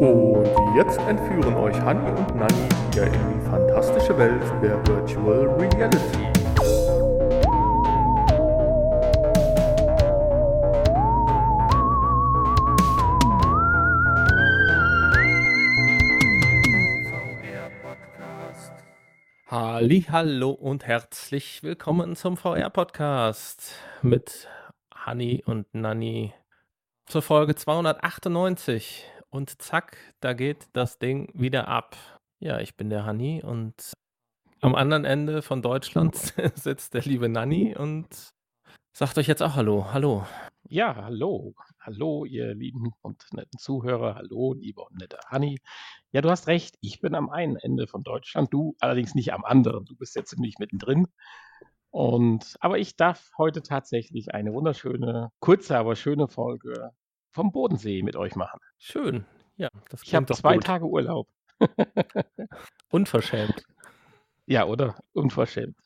Und jetzt entführen euch Hanni und Nanni wieder in die fantastische Welt der Virtual Reality. Halli, hallo und herzlich willkommen zum VR Podcast mit Hanni und Nanni zur Folge 298 und zack, da geht das Ding wieder ab. Ja, ich bin der Hanni und am anderen Ende von Deutschland sitzt der liebe Nanni und sagt euch jetzt auch Hallo. Hallo. Ja, hallo. Hallo, ihr lieben und netten Zuhörer. Hallo, lieber und netter Hanni. Ja, du hast recht. Ich bin am einen Ende von Deutschland, du allerdings nicht am anderen. Du bist ja ziemlich mittendrin. Und, aber ich darf heute tatsächlich eine wunderschöne, kurze, aber schöne Folge vom Bodensee mit euch machen. Schön. Ja, das Ich habe zwei gut. Tage Urlaub. Unverschämt. Ja, oder? Unverschämt.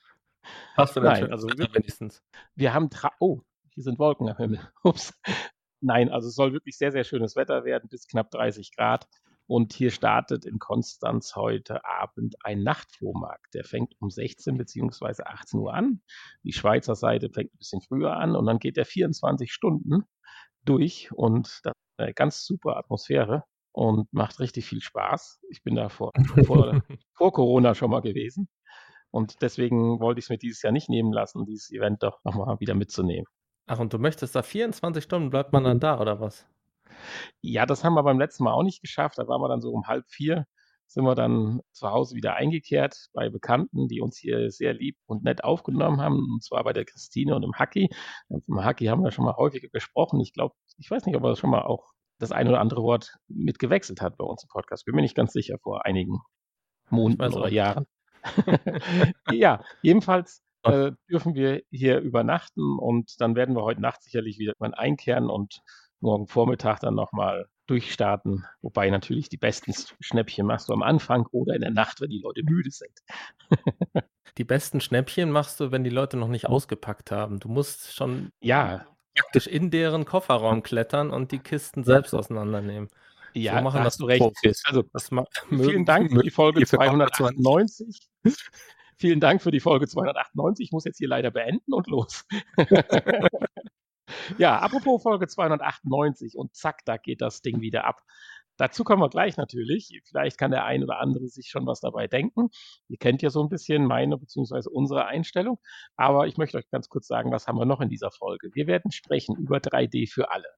Hast du denn Nein, also wir, wenigstens. Wir haben Tra oh, hier sind Wolken am Himmel. Ups. Nein, also es soll wirklich sehr, sehr schönes Wetter werden, bis knapp 30 Grad. Und hier startet in Konstanz heute Abend ein Nachtflohmarkt. Der fängt um 16 bzw. 18 Uhr an. Die Schweizer Seite fängt ein bisschen früher an und dann geht der 24 Stunden durch und das ist eine ganz super Atmosphäre und macht richtig viel Spaß. Ich bin da vor, vor, vor Corona schon mal gewesen und deswegen wollte ich es mir dieses Jahr nicht nehmen lassen, dieses Event doch nochmal wieder mitzunehmen. Ach, und du möchtest da 24 Stunden, bleibt man dann da oder was? Ja, das haben wir beim letzten Mal auch nicht geschafft. Da waren wir dann so um halb vier, sind wir dann zu Hause wieder eingekehrt bei Bekannten, die uns hier sehr lieb und nett aufgenommen haben. Und zwar bei der Christine und dem Hacki. Vom Hacki haben wir schon mal häufiger gesprochen. Ich glaube, ich weiß nicht, ob er schon mal auch das ein oder andere Wort mit gewechselt hat bei uns im Podcast. Bin mir nicht ganz sicher vor einigen Monaten oder Jahren. ja, jedenfalls äh, dürfen wir hier übernachten und dann werden wir heute Nacht sicherlich wieder mal einkehren und morgen Vormittag dann nochmal durchstarten. Wobei natürlich die besten Schnäppchen machst du am Anfang oder in der Nacht, wenn die Leute müde sind. die besten Schnäppchen machst du, wenn die Leute noch nicht ausgepackt haben. Du musst schon ja. praktisch in deren Kofferraum klettern und die Kisten selbst auseinandernehmen. Ja, so machen da hast du recht. Profis. Also, vielen Dank für die Folge 298. vielen Dank für die Folge 298. Ich muss jetzt hier leider beenden und los. ja, apropos Folge 298 und zack, da geht das Ding wieder ab. Dazu kommen wir gleich natürlich. Vielleicht kann der ein oder andere sich schon was dabei denken. Ihr kennt ja so ein bisschen meine bzw. unsere Einstellung. Aber ich möchte euch ganz kurz sagen, was haben wir noch in dieser Folge? Wir werden sprechen über 3D für alle.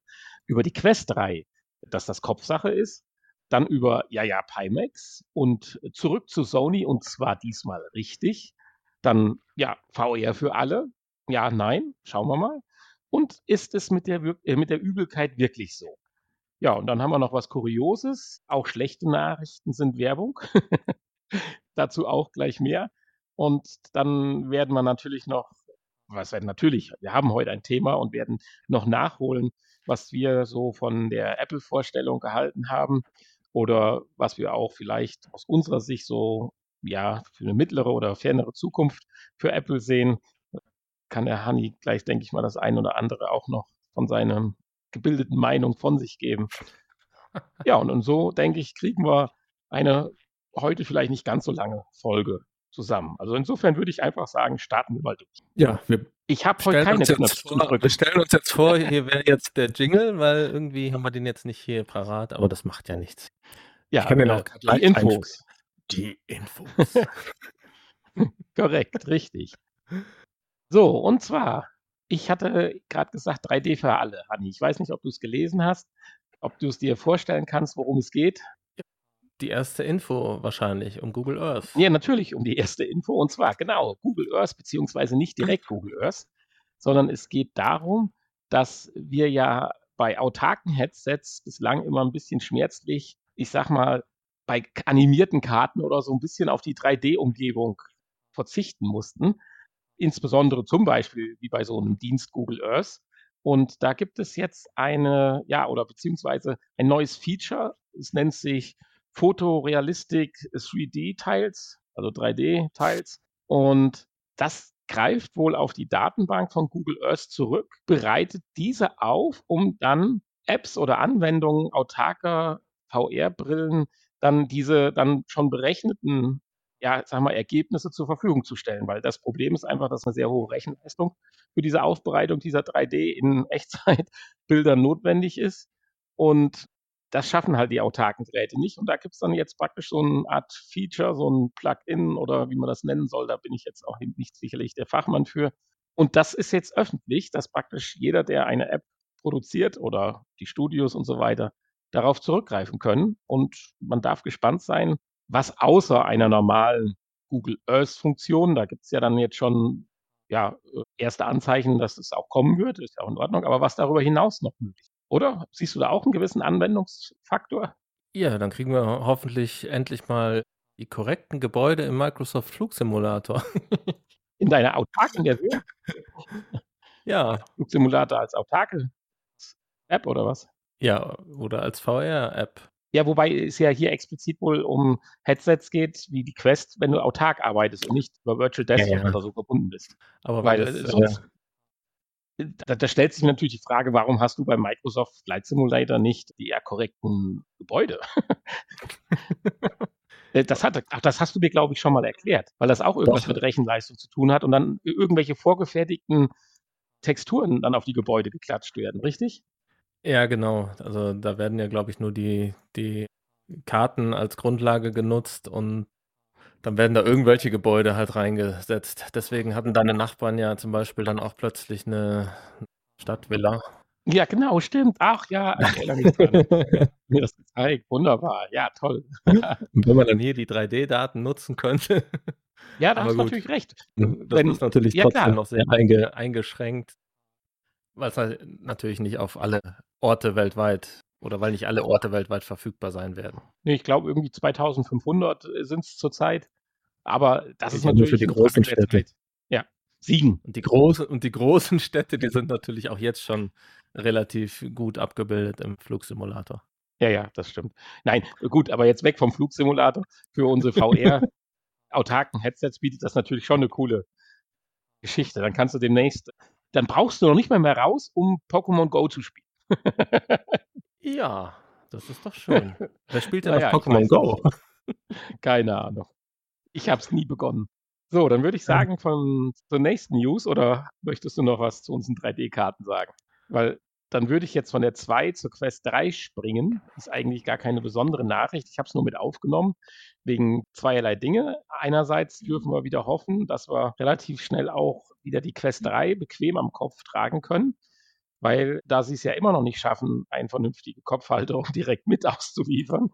Über die Quest 3, dass das Kopfsache ist. Dann über, ja, ja, Pimax und zurück zu Sony und zwar diesmal richtig. Dann, ja, VR für alle. Ja, nein, schauen wir mal. Und ist es mit der, äh, mit der Übelkeit wirklich so? Ja, und dann haben wir noch was Kurioses. Auch schlechte Nachrichten sind Werbung. Dazu auch gleich mehr. Und dann werden wir natürlich noch, was werden natürlich, wir haben heute ein Thema und werden noch nachholen, was wir so von der Apple-Vorstellung gehalten haben oder was wir auch vielleicht aus unserer Sicht so ja für eine mittlere oder fernere Zukunft für Apple sehen kann der Hani gleich, denke ich mal, das ein oder andere auch noch von seiner gebildeten Meinung von sich geben. Ja, und, und so, denke ich, kriegen wir eine heute vielleicht nicht ganz so lange Folge zusammen. Also insofern würde ich einfach sagen, starten wir mal durch. Ja, wir ich habe heute keine Knöpfe. Wir stellen uns jetzt vor, hier wäre jetzt der Jingle, weil irgendwie haben wir den jetzt nicht hier parat, aber das macht ja nichts. Ja, ich kann den auch die Infos. Die Infos. Korrekt, richtig. So, und zwar, ich hatte gerade gesagt 3D für alle, Hanni. Ich weiß nicht, ob du es gelesen hast, ob du es dir vorstellen kannst, worum es geht. Die erste Info wahrscheinlich um Google Earth. Ja, natürlich um die erste Info. Und zwar genau Google Earth, beziehungsweise nicht direkt Google Earth, sondern es geht darum, dass wir ja bei autarken Headsets bislang immer ein bisschen schmerzlich, ich sag mal, bei animierten Karten oder so ein bisschen auf die 3D-Umgebung verzichten mussten insbesondere zum Beispiel wie bei so einem Dienst Google Earth. Und da gibt es jetzt eine, ja, oder beziehungsweise ein neues Feature. Es nennt sich Photorealistic 3D-Tiles, also 3D-Tiles. Und das greift wohl auf die Datenbank von Google Earth zurück, bereitet diese auf, um dann Apps oder Anwendungen autarker VR-Brillen dann diese dann schon berechneten, ja, sag mal, Ergebnisse zur Verfügung zu stellen. Weil das Problem ist einfach, dass eine sehr hohe Rechenleistung für diese Aufbereitung dieser 3D in Echtzeitbildern notwendig ist. Und das schaffen halt die autarken Geräte nicht. Und da gibt es dann jetzt praktisch so eine Art Feature, so ein Plugin oder wie man das nennen soll. Da bin ich jetzt auch nicht sicherlich der Fachmann für. Und das ist jetzt öffentlich, dass praktisch jeder, der eine App produziert oder die Studios und so weiter, darauf zurückgreifen können. Und man darf gespannt sein, was außer einer normalen Google Earth-Funktion, da gibt es ja dann jetzt schon ja, erste Anzeichen, dass es auch kommen wird, ist ja auch in Ordnung, aber was darüber hinaus noch möglich ist. Oder? Siehst du da auch einen gewissen Anwendungsfaktor? Ja, dann kriegen wir hoffentlich endlich mal die korrekten Gebäude im Microsoft Flugsimulator. In deiner autarken Version? ja. Flugsimulator als autarke App oder was? Ja, oder als VR-App. Ja, wobei es ja hier explizit wohl um Headsets geht, wie die Quest, wenn du autark arbeitest und nicht über Virtual Desktop ja, ja. oder so verbunden bist. Aber weil das, äh, sonst, äh, da, da, stellt sich natürlich die Frage, warum hast du bei Microsoft Flight Simulator nicht die eher korrekten Gebäude? Äh, das, hat, ach, das hast du mir, glaube ich, schon mal erklärt, weil das auch irgendwas Doch. mit Rechenleistung zu tun hat und dann irgendwelche vorgefertigten Texturen dann auf die Gebäude geklatscht werden, richtig? Ja, genau. Also da werden ja, glaube ich, nur die, die Karten als Grundlage genutzt und dann werden da irgendwelche Gebäude halt reingesetzt. Deswegen hatten deine Nachbarn ja zum Beispiel dann auch plötzlich eine Stadtvilla. Ja, genau, stimmt. Ach ja, ich erinnere mich dran. mir das gezeigt. Wunderbar. Ja, toll. Und wenn man dann hier die 3D-Daten nutzen könnte. Ja, da hast du natürlich recht. Das wenn, ist natürlich ja, trotzdem klar. noch sehr einge, eingeschränkt, weil es halt natürlich nicht auf alle Orte weltweit oder weil nicht alle Orte weltweit verfügbar sein werden. Nee, ich glaube irgendwie 2500 sind es zurzeit. Aber das ich ist natürlich für die großen Städte. Ja, sieben. Und die, große, und die großen Städte, die sind natürlich auch jetzt schon relativ gut abgebildet im Flugsimulator. Ja, ja, das stimmt. Nein, gut, aber jetzt weg vom Flugsimulator. Für unsere VR-autarken Headsets bietet das natürlich schon eine coole Geschichte. Dann kannst du demnächst, dann brauchst du noch nicht mal mehr raus, um Pokémon Go zu spielen. ja, das ist doch schön. Wer spielt denn naja, Pokémon Go? Keine Ahnung. Ich habe es nie begonnen. So, dann würde ich sagen, von zur nächsten News oder möchtest du noch was zu unseren 3D-Karten sagen? Weil dann würde ich jetzt von der 2 zur Quest 3 springen. Ist eigentlich gar keine besondere Nachricht. Ich habe es nur mit aufgenommen, wegen zweierlei Dinge. Einerseits dürfen wir wieder hoffen, dass wir relativ schnell auch wieder die Quest 3 bequem am Kopf tragen können weil da sie es ja immer noch nicht schaffen, eine vernünftige Kopfhalterung direkt mit auszuliefern,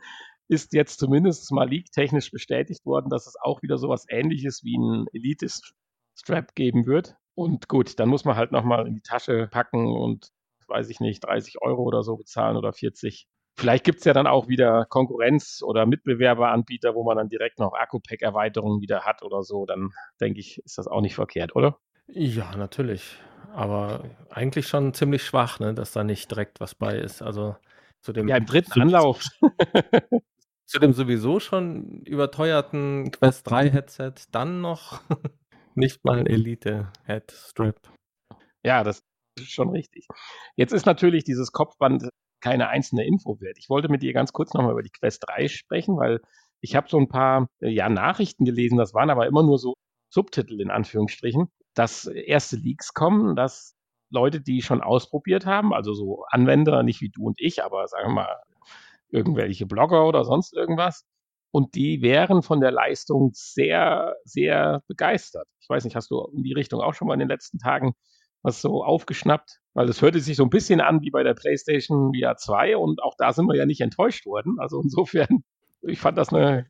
ist jetzt zumindest mal leak-technisch bestätigt worden, dass es auch wieder sowas ähnliches wie ein Elite-Strap geben wird. Und gut, dann muss man halt nochmal in die Tasche packen und, weiß ich nicht, 30 Euro oder so bezahlen oder 40. Vielleicht gibt es ja dann auch wieder Konkurrenz- oder Mitbewerberanbieter, wo man dann direkt noch Akku-Pack-Erweiterungen wieder hat oder so. Dann denke ich, ist das auch nicht verkehrt, oder? Ja, natürlich. Aber eigentlich schon ziemlich schwach, ne, dass da nicht direkt was bei ist. Also zu dem Ja, im dritten Anlauf. zu dem sowieso schon überteuerten Quest 3 Headset dann noch nicht mal ein Elite Headstrap. Ja, das schon richtig. Jetzt ist natürlich dieses Kopfband keine einzelne Info wert. Ich wollte mit dir ganz kurz nochmal über die Quest 3 sprechen, weil ich habe so ein paar ja, Nachrichten gelesen, das waren aber immer nur so Subtitel in Anführungsstrichen dass erste Leaks kommen, dass Leute, die schon ausprobiert haben, also so Anwender, nicht wie du und ich, aber sagen wir mal irgendwelche Blogger oder sonst irgendwas, und die wären von der Leistung sehr, sehr begeistert. Ich weiß nicht, hast du in die Richtung auch schon mal in den letzten Tagen was so aufgeschnappt? Weil es hörte sich so ein bisschen an wie bei der PlayStation VR 2 und auch da sind wir ja nicht enttäuscht worden. Also insofern, ich fand das eine,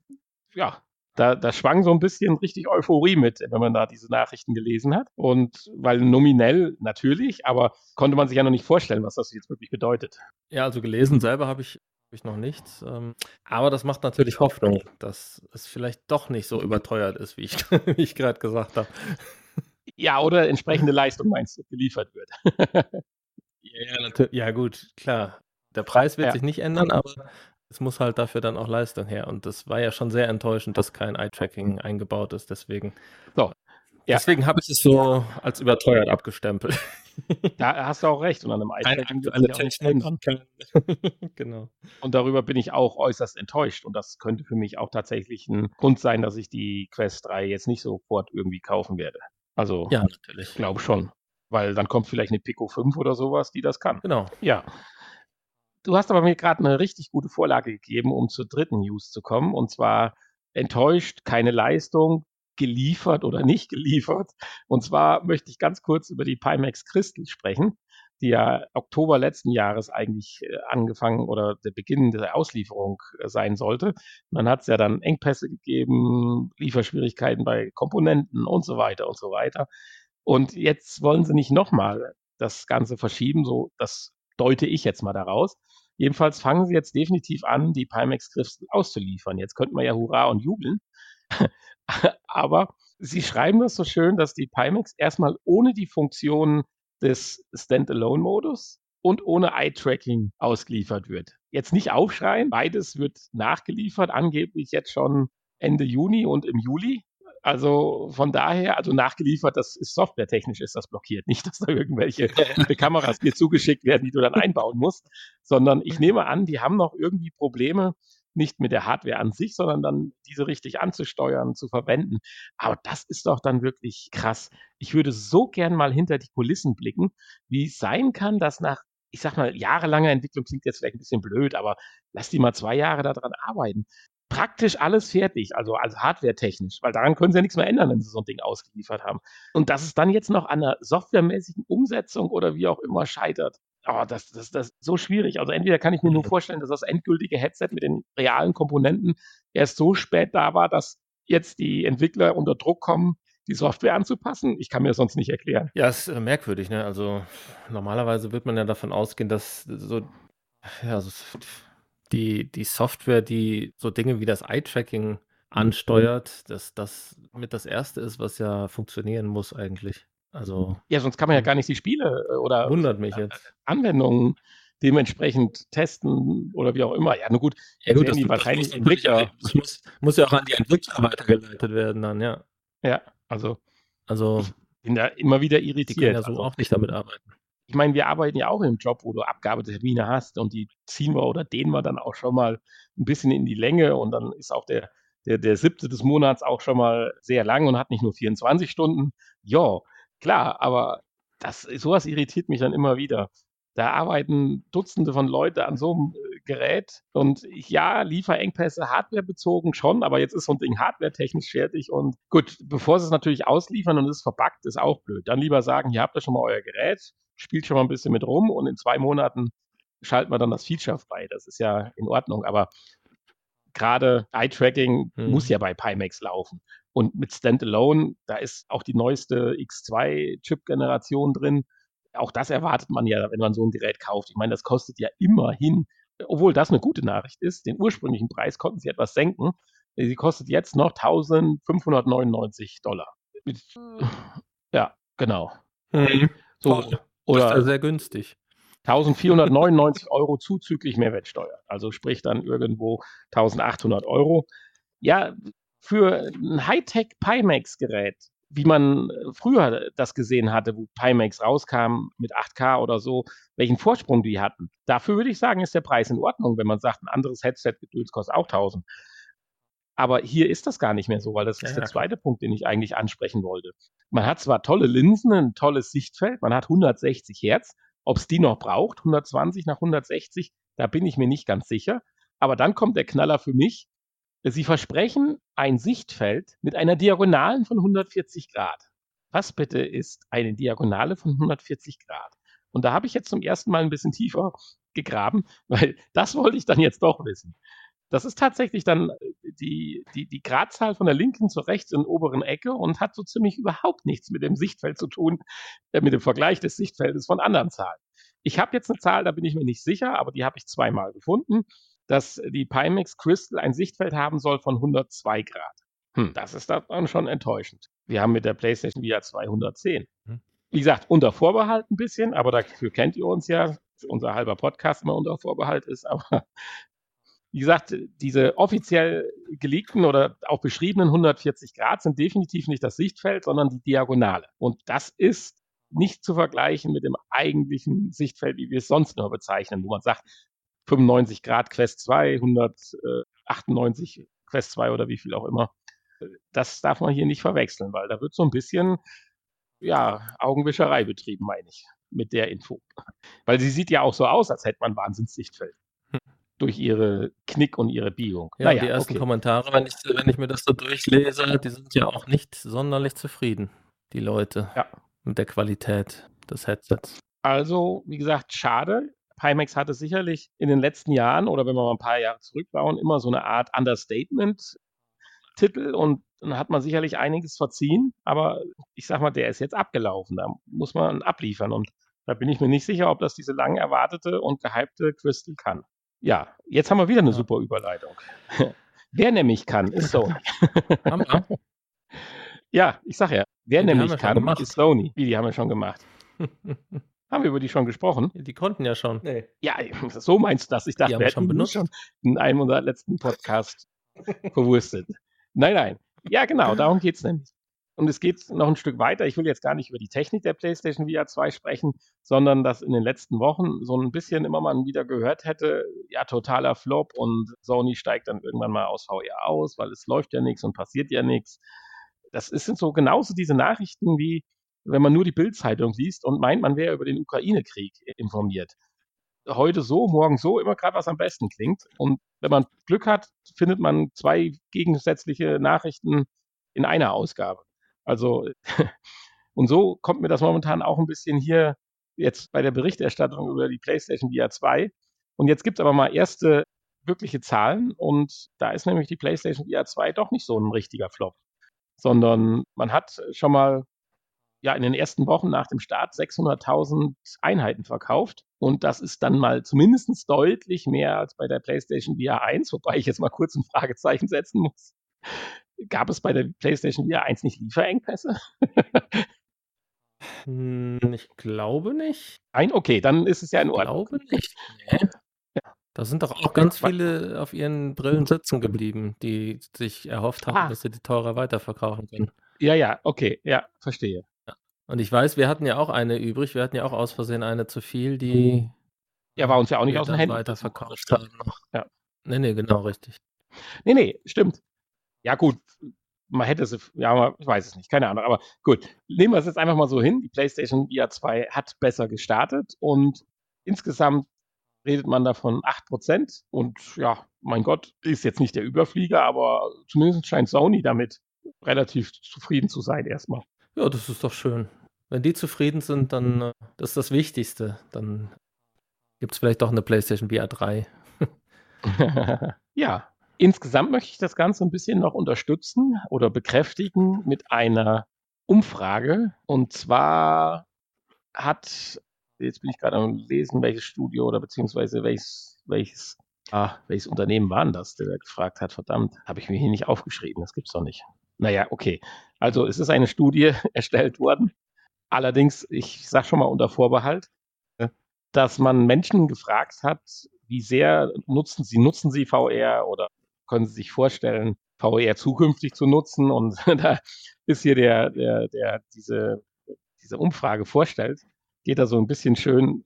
ja, da, da schwang so ein bisschen richtig Euphorie mit, wenn man da diese Nachrichten gelesen hat. Und weil nominell natürlich, aber konnte man sich ja noch nicht vorstellen, was das jetzt wirklich bedeutet. Ja, also gelesen selber habe ich, ich noch nichts. Ähm, aber das macht natürlich Hoffnung, dass es vielleicht doch nicht so überteuert ist, wie ich, ich gerade gesagt habe. Ja, oder entsprechende Leistung meinst du, geliefert wird. ja, ja, gut, klar. Der Preis wird ja. sich nicht ändern, aber es muss halt dafür dann auch Leistung her. Und das war ja schon sehr enttäuschend, dass kein Eye-Tracking eingebaut ist. Deswegen, so. ja. deswegen habe ich es so als überteuert abgestempelt. Da hast du auch recht. Und an einem Eye-Tracking nichts Technik. genau. Und darüber bin ich auch äußerst enttäuscht. Und das könnte für mich auch tatsächlich ein Grund sein, dass ich die Quest 3 jetzt nicht sofort irgendwie kaufen werde. Also, Ja, ich natürlich. glaube schon. Weil dann kommt vielleicht eine Pico 5 oder sowas, die das kann. Genau. Ja. Du hast aber mir gerade eine richtig gute Vorlage gegeben, um zur dritten News zu kommen. Und zwar enttäuscht, keine Leistung, geliefert oder nicht geliefert. Und zwar möchte ich ganz kurz über die Pimax Crystal sprechen, die ja Oktober letzten Jahres eigentlich äh, angefangen oder der Beginn der Auslieferung äh, sein sollte. Dann hat es ja dann Engpässe gegeben, Lieferschwierigkeiten bei Komponenten und so weiter und so weiter. Und jetzt wollen sie nicht nochmal das Ganze verschieben, so das deute ich jetzt mal daraus. Jedenfalls fangen sie jetzt definitiv an, die Pimax Crystal auszuliefern. Jetzt könnte man ja Hurra und jubeln. Aber sie schreiben das so schön, dass die Pimax erstmal ohne die Funktion des Standalone-Modus und ohne Eye-Tracking ausgeliefert wird. Jetzt nicht aufschreien, beides wird nachgeliefert, angeblich jetzt schon Ende Juni und im Juli. Also von daher, also nachgeliefert, das ist softwaretechnisch ist das blockiert. Nicht, dass da irgendwelche Kameras dir zugeschickt werden, die du dann einbauen musst, sondern ich nehme an, die haben noch irgendwie Probleme, nicht mit der Hardware an sich, sondern dann diese richtig anzusteuern, zu verwenden. Aber das ist doch dann wirklich krass. Ich würde so gern mal hinter die Kulissen blicken, wie es sein kann, dass nach, ich sag mal, jahrelanger Entwicklung klingt jetzt vielleicht ein bisschen blöd, aber lass die mal zwei Jahre daran arbeiten. Praktisch alles fertig, also, also hardware-technisch, weil daran können sie ja nichts mehr ändern, wenn sie so ein Ding ausgeliefert haben. Und dass es dann jetzt noch an einer softwaremäßigen Umsetzung oder wie auch immer scheitert, oh, das, das, das ist so schwierig. Also entweder kann ich mir nur vorstellen, dass das endgültige Headset mit den realen Komponenten erst so spät da war, dass jetzt die Entwickler unter Druck kommen, die Software anzupassen. Ich kann mir das sonst nicht erklären. Ja, ist äh, merkwürdig, ne? Also normalerweise wird man ja davon ausgehen, dass so, ja, so die, die Software, die so Dinge wie das Eye-Tracking ansteuert, dass das mit das Erste ist, was ja funktionieren muss eigentlich. Also Ja, sonst kann man ja gar nicht die Spiele äh, oder wundert mich jetzt. Anwendungen dementsprechend testen oder wie auch immer. Ja, nur gut, Ja gut, das, die das wahrscheinlich muss Entwickler. das muss, muss ja auch an die Entwickler weitergeleitet werden dann, ja. Ja, also Also bin da immer wieder die können irritiert. ja so Also, auch nicht damit arbeiten. ich meine, wir arbeiten ja auch im Job, wo du Abgabetermine hast und die ziehen wir oder dehnen wir dann auch schon mal ein bisschen in die Länge und dann ist auch der, der, der siebte des Monats auch schon mal sehr lang und hat nicht nur 24 Stunden. Ja, klar, aber das, sowas irritiert mich dann immer wieder. Da arbeiten Dutzende von Leute an so einem äh, Gerät und ich, ja, Lieferengpässe hardwarebezogen schon, aber jetzt ist so ein Ding hardwaretechnisch fertig und gut, bevor sie es natürlich ausliefern und es ist verbuggt, ist auch blöd. Dann lieber sagen, hier habt ihr schon mal euer Gerät, spielt schon mal ein bisschen mit rum und in zwei Monaten schalten wir dann das Feature frei. Das ist ja in Ordnung, aber gerade Eye-Tracking Mhm. muss ja bei Pimax laufen. Und mit Standalone, da ist auch die neueste X2-Chip-Generation drin. Auch das erwartet man ja, wenn man so ein Gerät kauft. Ich meine, das kostet ja immerhin, obwohl das eine gute Nachricht ist, den ursprünglichen Preis konnten sie etwas senken. Sie kostet jetzt noch 1599 Dollar. Mit, ja, genau. Mhm. So, Toll. Das ist ja oder sehr günstig. 1499 Euro zuzüglich Mehrwertsteuer. Also sprich dann irgendwo 1800 Euro. Ja, für ein Hightech Pimax-Gerät, wie man äh, früher das gesehen hatte, wo Pimax rauskam mit 8K oder so, welchen Vorsprung die hatten. Dafür würde ich sagen, ist der Preis in Ordnung, wenn man sagt, ein anderes Headset-Gedöns kostet auch 1000. Aber hier ist das gar nicht mehr so, weil das ist ja, der klar. zweite Punkt, den ich eigentlich ansprechen wollte. Man hat zwar tolle Linsen, ein tolles Sichtfeld, man hat 160 Hertz. Ob es die noch braucht, 120 nach 160, da bin ich mir nicht ganz sicher. Aber dann kommt der Knaller für mich. Sie versprechen ein Sichtfeld mit einer Diagonalen von 140 Grad. Was bitte ist eine Diagonale von 140 Grad? Und da habe ich jetzt zum ersten Mal ein bisschen tiefer gegraben, weil das wollte ich dann jetzt doch wissen. Das ist tatsächlich dann äh, die, die, die Gradzahl von der linken zur der oberen Ecke und hat so ziemlich überhaupt nichts mit dem Sichtfeld zu tun, äh, mit dem Vergleich des Sichtfeldes von anderen Zahlen. Ich habe jetzt eine Zahl, da bin ich mir nicht sicher, aber die habe ich zweimal gefunden, dass die Pimax Crystal ein Sichtfeld haben soll von 102 Grad. Hm, das ist dann schon enttäuschend. Wir haben mit der PlayStation VR 210. Hm. Wie gesagt, unter Vorbehalt ein bisschen, aber dafür kennt ihr uns ja, unser halber Podcast immer unter Vorbehalt ist, aber wie gesagt, diese offiziell geleakten oder auch beschriebenen 140 Grad sind definitiv nicht das Sichtfeld, sondern die Diagonale. Und das ist nicht zu vergleichen mit dem eigentlichen Sichtfeld, wie wir es sonst nur bezeichnen, wo man sagt, 95 Grad Quest 2, 198 Quest 2 oder wie viel auch immer. Das darf man hier nicht verwechseln, weil da wird so ein bisschen, ja, Augenwischerei betrieben, meine ich, mit der Info. Weil sie sieht ja auch so aus, als hätte man Wahnsinnssichtfeld. Hm. Durch ihre Knick und ihre Biegung. Ja, naja, die ersten okay. Kommentare, wenn ich, wenn ich mir das so durchlese, die sind ja auch nicht sonderlich zufrieden, die Leute, ja. mit der Qualität des Headsets. Also, wie gesagt, schade. Pimax hatte sicherlich in den letzten Jahren oder wenn wir mal ein paar Jahre zurückbauen, immer so eine Art Understatement-Titel und dann hat man sicherlich einiges verziehen, aber ich sag mal, der ist jetzt abgelaufen. Da muss man abliefern und da bin ich mir nicht sicher, ob das diese lang erwartete und gehypte Crystal kann. Ja, jetzt haben wir wieder eine super Überleitung. wer nämlich kann, ist Sony. ja, ich sag ja, wer die nämlich kann, ist Sony. Wie, die haben wir schon gemacht. Haben wir über die schon gesprochen? Die konnten ja schon. Nee. Ja, so meinst du das? Ich dachte, wir hätten schon benutzt. Schon in einem unserer letzten Podcasts verwurstet. Nein, nein. Ja, genau, darum geht es nämlich. Und es geht noch ein Stück weiter. Ich will jetzt gar nicht über die Technik der PlayStation VR 2 sprechen, sondern dass in den letzten Wochen so ein bisschen immer mal wieder gehört hätte, ja, totaler Flop und Sony steigt dann irgendwann mal aus VR aus, weil es läuft ja nichts und passiert ja nichts. Das sind so genauso diese Nachrichten wie, wenn man nur die Bildzeitung liest und meint, man wäre über den Ukraine-Krieg informiert. Heute so, morgen so, immer gerade was am besten klingt. Und wenn man Glück hat, findet man zwei gegensätzliche Nachrichten in einer Ausgabe. Also, und so kommt mir das momentan auch ein bisschen hier jetzt bei der Berichterstattung über die PlayStation VR 2. Und jetzt gibt es aber mal erste wirkliche Zahlen und da ist nämlich die PlayStation VR 2 doch nicht so ein richtiger Flop, sondern man hat schon mal ja in den ersten Wochen nach dem Start 600.000 Einheiten verkauft. Und das ist dann mal zumindest deutlich mehr als bei der PlayStation VR 1, wobei ich jetzt mal kurz ein Fragezeichen setzen muss. Gab es bei der PlayStation VR 1 nicht Lieferengpässe? Hm, ich glaube nicht. Nein, okay, dann ist es ja in Ordnung. Ich glaube nicht. Nee. Da sind doch auch ganz viele auf ihren Brillen sitzen geblieben, die sich erhofft haben, ah. dass sie die teurer weiterverkaufen können. Ja, ja, okay, ja, verstehe. Und ich weiß, wir hatten ja auch eine übrig. Wir hatten ja auch aus Versehen eine zu viel, die ja, war uns ja auch nicht aus den Händen weiterverkauft haben. Ja. Nee, nee, genau, richtig. Nee, nee, stimmt. Ja, gut. Man hätte es, ja, ich weiß es nicht, keine Ahnung. Aber gut, nehmen wir es jetzt einfach mal so hin. Die PlayStation VR 2 hat besser gestartet und insgesamt redet man davon 8%. Und ja, mein Gott, ist jetzt nicht der Überflieger, aber zumindest scheint Sony damit relativ zufrieden zu sein erstmal. Ja, das ist doch schön. Wenn die zufrieden sind, dann äh, das ist das Wichtigste. Dann gibt es vielleicht doch eine PlayStation VR 3. ja, insgesamt möchte ich das Ganze ein bisschen noch unterstützen oder bekräftigen mit einer Umfrage. Und zwar hat, jetzt bin ich gerade am Lesen, welches Studio oder beziehungsweise welches, welches, ah, welches Unternehmen war denn das, der da gefragt hat? Verdammt, habe ich mir hier nicht aufgeschrieben, das gibt's doch nicht. Naja, okay. Also es ist eine Studie erstellt worden Allerdings, ich sage schon mal unter Vorbehalt, dass man Menschen gefragt hat, wie sehr nutzen sie, nutzen sie VR oder können sie sich vorstellen, VR zukünftig zu nutzen? Und da ist hier der, der, der diese, diese Umfrage vorstellt, geht da so ein bisschen schön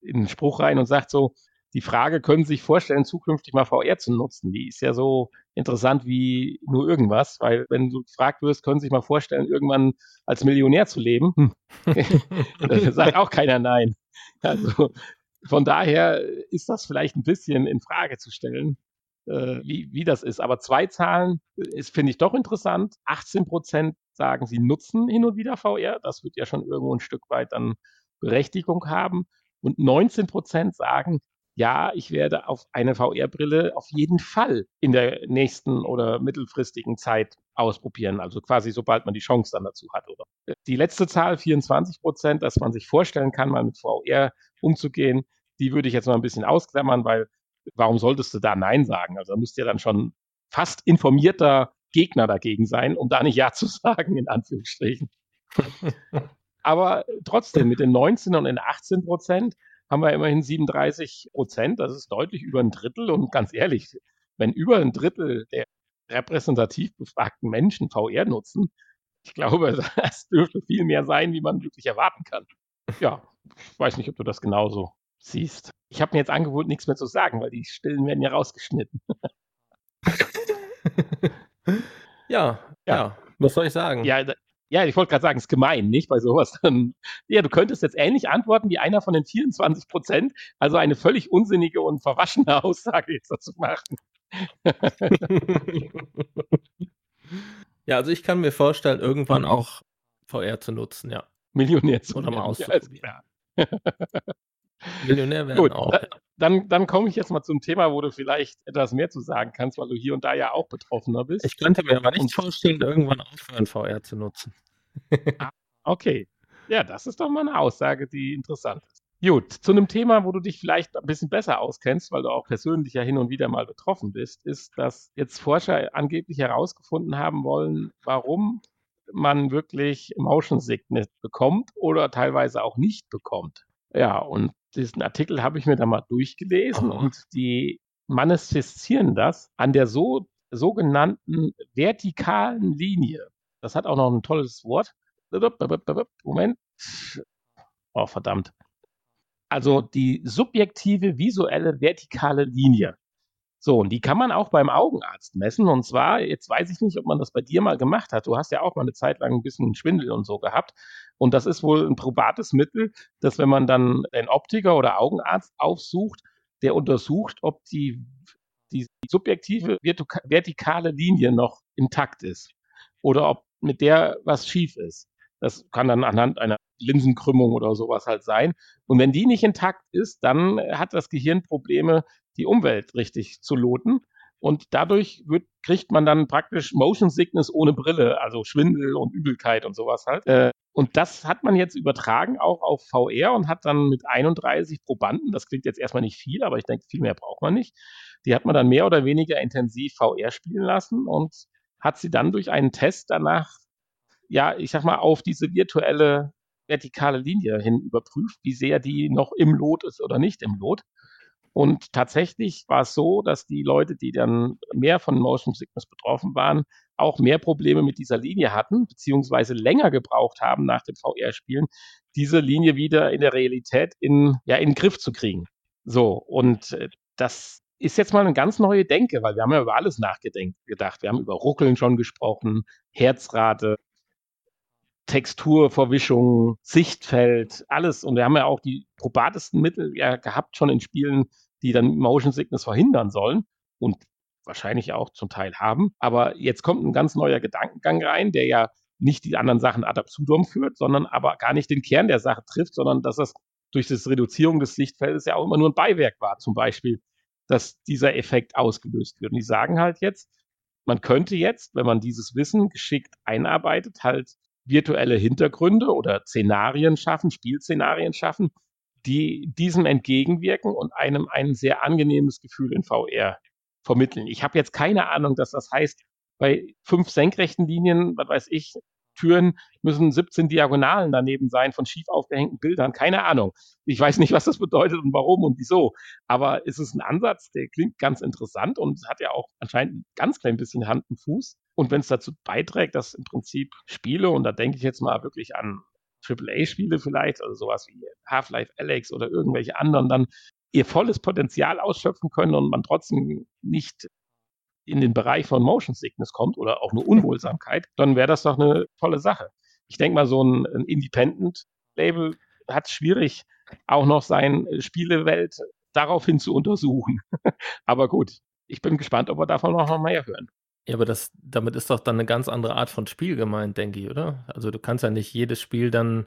in den Spruch rein und sagt so, die Frage, können Sie sich vorstellen, zukünftig mal VR zu nutzen? Die ist ja so interessant wie nur irgendwas, weil wenn du gefragt wirst, können Sie sich mal vorstellen, irgendwann als Millionär zu leben, hm. sagt auch keiner nein. Also von daher ist das vielleicht ein bisschen in Frage zu stellen, äh, wie, wie das ist. Aber zwei Zahlen ist, finde ich doch interessant. 18 Prozent sagen, sie nutzen hin und wieder VR. Das wird ja schon irgendwo ein Stück weit dann Berechtigung haben. Und 19 Prozent sagen, ja, ich werde auf eine VR-Brille auf jeden Fall in der nächsten oder mittelfristigen Zeit ausprobieren. Also quasi sobald man die Chance dann dazu hat. Oder? Die letzte Zahl, 24 Prozent, dass man sich vorstellen kann, mal mit VR umzugehen, die würde ich jetzt mal ein bisschen ausklammern, weil warum solltest du da Nein sagen? Also da müsst ihr dann schon fast informierter Gegner dagegen sein, um da nicht Ja zu sagen, in Anführungsstrichen. Aber trotzdem, mit den 19 und den 18 Prozent haben wir immerhin 37 Prozent. Das ist deutlich über ein Drittel. Und ganz ehrlich, wenn über ein Drittel der repräsentativ befragten Menschen VR nutzen, Ich glaube, das dürfte viel mehr sein, wie man wirklich erwarten kann. Ja, ich weiß nicht, ob du das genauso siehst. Ich habe mir jetzt angewöhnt, nichts mehr zu sagen, weil die Stillen werden ja rausgeschnitten. ja, ja, ja, was soll ich sagen? Ja, ja, ich wollte gerade sagen, es ist gemein, nicht? Bei sowas dann. Ja, du könntest jetzt ähnlich antworten wie einer von den 24 Prozent, also eine völlig unsinnige und verwaschene Aussage jetzt dazu machen. ja, also ich kann mir vorstellen, irgendwann auch VR zu nutzen, ja. Millionär zu Oder mal auszuprobieren. Ja, Millionär werden Gut, auch. Da, dann, dann komme ich jetzt mal zum Thema, wo du vielleicht etwas mehr zu sagen kannst, weil du hier und da ja auch Betroffener bist. Ich könnte mir aber nicht vorstellen, irgendwann aufhören, VR zu nutzen. ah, okay. Ja, das ist doch mal eine Aussage, die interessant ist. Gut, zu einem Thema, wo du dich vielleicht ein bisschen besser auskennst, weil du auch persönlich ja hin und wieder mal betroffen bist, ist, dass jetzt Forscher angeblich herausgefunden haben wollen, warum man wirklich Motion Sickness bekommt oder teilweise auch nicht bekommt. Ja, und diesen Artikel habe ich mir da mal durchgelesen und die manifestieren das an der so, sogenannten vertikalen Linie. Das hat auch noch ein tolles Wort. Moment. Oh, verdammt. Also die subjektive visuelle vertikale Linie. So, und die kann man auch beim Augenarzt messen. Und zwar, jetzt weiß ich nicht, ob man das bei dir mal gemacht hat. Du hast ja auch mal eine Zeit lang ein bisschen Schwindel und so gehabt. Und das ist wohl ein probates Mittel, dass wenn man dann einen Optiker oder Augenarzt aufsucht, der untersucht, ob die, die subjektive vertikale Linie noch intakt ist oder ob mit der was schief ist. Das kann dann anhand einer Linsenkrümmung oder sowas halt sein. Und wenn die nicht intakt ist, dann hat das Gehirn Probleme, die Umwelt richtig zu loten. Und dadurch wird, kriegt man dann praktisch Motion Sickness ohne Brille, also Schwindel und Übelkeit und sowas halt. Äh, und das hat man jetzt übertragen auch auf VR und hat dann mit 31 Probanden, das klingt jetzt erstmal nicht viel, aber ich denke, viel mehr braucht man nicht. Die hat man dann mehr oder weniger intensiv VR spielen lassen und hat sie dann durch einen Test danach, ja, ich sag mal, auf diese virtuelle vertikale Linie hin überprüft, wie sehr die noch im Lot ist oder nicht im Lot. Und tatsächlich war es so, dass die Leute, die dann mehr von Motion Sickness betroffen waren, auch mehr Probleme mit dieser Linie hatten, beziehungsweise länger gebraucht haben nach dem VR-Spielen, diese Linie wieder in der Realität in, ja, in den Griff zu kriegen. So, und äh, das ist jetzt mal eine ganz neue Denke, weil wir haben ja über alles nachgedacht. Wir haben über Ruckeln schon gesprochen, Herzrate, Texturverwischung, Sichtfeld, alles. Und wir haben ja auch die probatesten Mittel ja gehabt schon in Spielen, die dann Motion Sickness verhindern sollen und wahrscheinlich auch zum Teil haben. Aber jetzt kommt ein ganz neuer Gedankengang rein, der ja nicht die anderen Sachen ad absurdum führt, sondern aber gar nicht den Kern der Sache trifft, sondern dass das durch das Reduzierung des Sichtfeldes ja auch immer nur ein Beiwerk war, zum Beispiel, dass dieser Effekt ausgelöst wird. Und die sagen halt jetzt, man könnte jetzt, wenn man dieses Wissen geschickt einarbeitet, halt virtuelle Hintergründe oder Szenarien schaffen, Spielszenarien schaffen, die diesem entgegenwirken und einem ein sehr angenehmes Gefühl in VR vermitteln. Ich habe jetzt keine Ahnung, dass das heißt, bei fünf senkrechten Linien, was weiß ich, Türen müssen 17 Diagonalen daneben sein von schief aufgehängten Bildern. Keine Ahnung. Ich weiß nicht, was das bedeutet und warum und wieso. Aber es ist ein Ansatz, der klingt ganz interessant und hat ja auch anscheinend ein ganz klein bisschen Hand und Fuß. Und wenn es dazu beiträgt, dass im Prinzip Spiele, und da denke ich jetzt mal wirklich an AAA-Spiele vielleicht, also sowas wie Half-Life Alex oder irgendwelche anderen, dann ihr volles Potenzial ausschöpfen können und man trotzdem nicht in den Bereich von Motion Sickness kommt oder auch eine Unwohlsamkeit, dann wäre das doch eine tolle Sache. Ich denke mal, so ein, ein Independent-Label hat es schwierig, auch noch seine Spielewelt daraufhin zu untersuchen. Aber gut, ich bin gespannt, ob wir davon noch mehr hören. Ja, aber das, damit ist doch dann eine ganz andere Art von Spiel gemeint, denke ich, oder? Also du kannst ja nicht jedes Spiel dann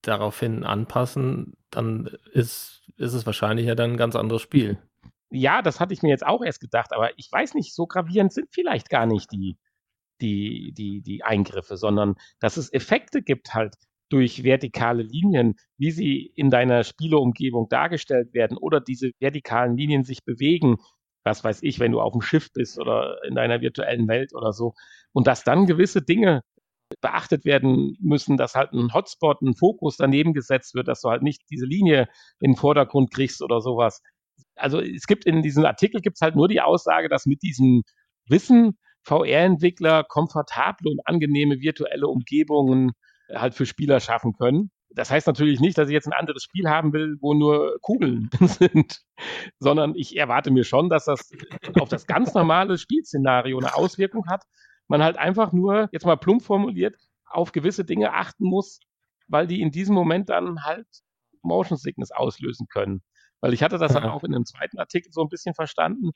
daraufhin anpassen, dann ist, ist es wahrscheinlich ja dann ein ganz anderes Spiel. Ja, das hatte ich mir jetzt auch erst gedacht, aber ich weiß nicht, so gravierend sind vielleicht gar nicht die, die, die, die Eingriffe, sondern dass es Effekte gibt halt durch vertikale Linien, wie sie in deiner Spieleumgebung dargestellt werden oder diese vertikalen Linien sich bewegen, was weiß ich, wenn du auf dem Schiff bist oder in deiner virtuellen Welt oder so. Und dass dann gewisse Dinge beachtet werden müssen, dass halt ein Hotspot, ein Fokus daneben gesetzt wird, dass du halt nicht diese Linie in den Vordergrund kriegst oder sowas. Also es gibt in diesem Artikel gibt es halt nur die Aussage, dass mit diesem Wissen VR-Entwickler komfortable und angenehme virtuelle Umgebungen halt für Spieler schaffen können. Das heißt natürlich nicht, dass ich jetzt ein anderes Spiel haben will, wo nur Kugeln sind, sondern ich erwarte mir schon, dass das auf das ganz normale Spielszenario eine Auswirkung hat. Man halt einfach nur, jetzt mal plump formuliert, auf gewisse Dinge achten muss, weil die in diesem Moment dann halt Motion Sickness auslösen können. Weil ich hatte das dann auch in einem zweiten Artikel so ein bisschen verstanden.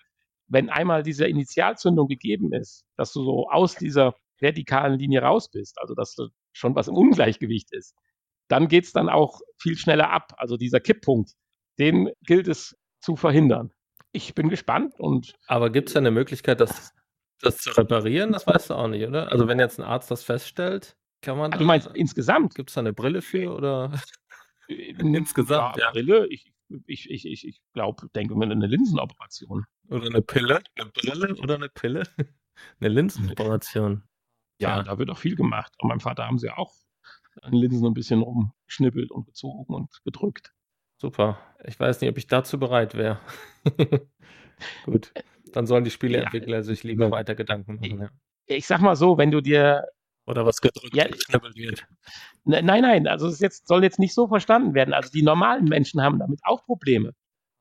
Wenn einmal diese Initialzündung gegeben ist, dass du so aus dieser vertikalen Linie raus bist, also dass du schon was im Ungleichgewicht ist, dann geht es dann auch viel schneller ab. Also dieser Kipppunkt, den gilt es zu verhindern. Ich bin gespannt und. Aber gibt es da eine Möglichkeit, das, das zu reparieren? Das weißt du auch nicht, oder? Also wenn jetzt ein Arzt das feststellt, kann man. Ah, du meinst insgesamt? Gibt es da eine Brille für oder? Äh, insgesamt, ja, ja. Brille, ich, ich, ich, ich, ich glaube, denke mir eine Linsenoperation. Oder eine Pille? Eine Brille oder eine Pille? eine Linsenoperation. Ja, ja, da wird auch viel gemacht. Und meinem Vater haben sie auch an Linsen ein bisschen rumschnippelt und gezogen und gedrückt. Super. Ich weiß nicht, ob ich dazu bereit wäre. Gut. Dann sollen die Spieleentwickler ja, sich lieber weiter Gedanken machen. Ja. Ich sag mal so, wenn du dir. Oder was gedrückt ja, geschnippelt wird. Ne, nein, nein, also es jetzt, soll jetzt nicht so verstanden werden. Also die normalen Menschen haben damit auch Probleme.